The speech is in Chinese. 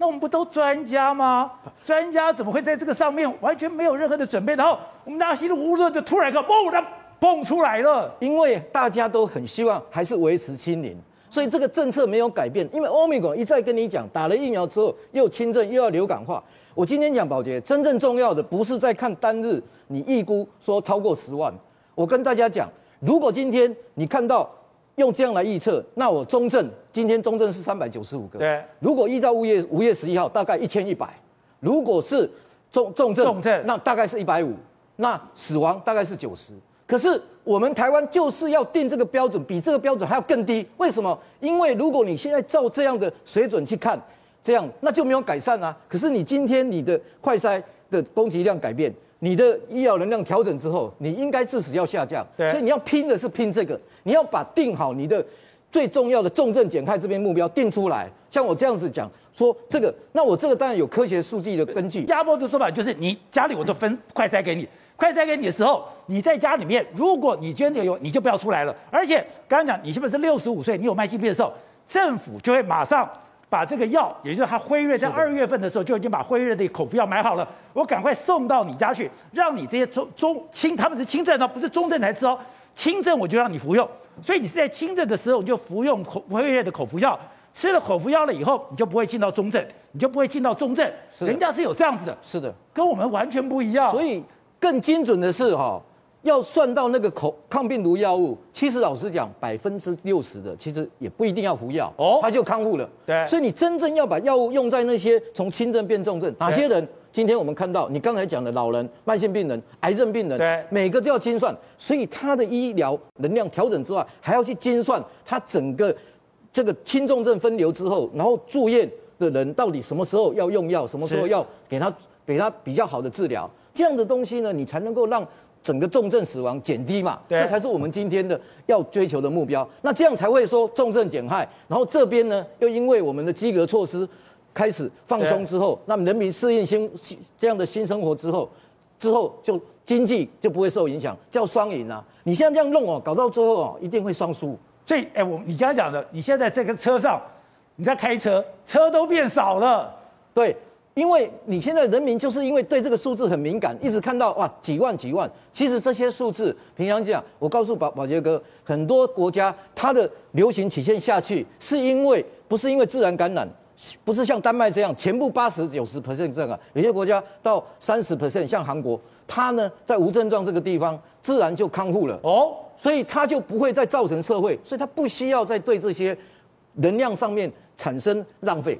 那我们不都专家吗？专家怎么会在这个上面完全没有任何的准备？然后我们大家稀里糊涂就突然一个嘣，它蹦出来了。因为大家都很希望还是维持清零，所以这个政策没有改变。因为欧米伽一再跟你讲，打了疫苗之后又轻症又要流感化。我今天讲保洁，真正重要的不是在看单日你预估说超过十万。我跟大家讲，如果今天你看到。用这样来预测，那我中正今天中正是三百九十五个。对，如果依照五月五月十一号，大概一千一百。如果是重重症，重症，那大概是一百五。那死亡大概是九十。可是我们台湾就是要定这个标准，比这个标准还要更低。为什么？因为如果你现在照这样的水准去看，这样那就没有改善啊。可是你今天你的快筛的供给量改变。你的医疗能量调整之后，你应该致死要下降，所以你要拼的是拼这个，你要把定好你的最重要的重症减害这边目标定出来。像我这样子讲说这个，那我这个当然有科学数据的根据。加坡的说法就是，你家里我都分快筛给你，快筛给你的时候，你在家里面，如果你觉得有，你就不要出来了。而且刚刚讲，你是不是六十五岁，你有慢性病的时候，政府就会马上。把这个药，也就是他辉瑞，在二月份的时候就已经把辉瑞的口服药买好了，我赶快送到你家去，让你这些中中轻，他们是轻症哦，不是中症才吃哦，轻症我就让你服用，所以你是在轻症的时候你就服用口辉瑞的口服药，吃了口服药了以后，你就不会进到中症，你就不会进到重症，人家是有这样子的，是的，跟我们完全不一样，所以更精准的是哈。要算到那个口抗病毒药物，其实老实讲，百分之六十的其实也不一定要服药，哦，他就康复了。对，所以你真正要把药物用在那些从轻症变重症，哪些人？今天我们看到你刚才讲的老人、慢性病人、癌症病人，对，每个都要精算。所以他的医疗能量调整之外，还要去精算他整个这个轻重症分流之后，然后住院的人到底什么时候要用药，什么时候要给他给他比较好的治疗，这样的东西呢，你才能够让。整个重症死亡减低嘛，这才是我们今天的要追求的目标。那这样才会说重症减害。然后这边呢，又因为我们的基格措施开始放松之后，那么人民适应新新这样的新生活之后，之后就经济就不会受影响，叫双赢啊！你现在这样弄哦，搞到最后哦，一定会双输。所以，哎，我你刚才讲的，你现在这个车上你在开车，车都变少了，对。因为你现在人民就是因为对这个数字很敏感，一直看到哇几万几万，其实这些数字平常讲，我告诉宝宝杰哥，很多国家它的流行曲线下去，是因为不是因为自然感染，不是像丹麦这样全部八十九十 percent 这样啊，有些国家到三十 percent，像韩国，它呢在无症状这个地方自然就康复了哦，所以它就不会再造成社会，所以它不需要再对这些能量上面产生浪费。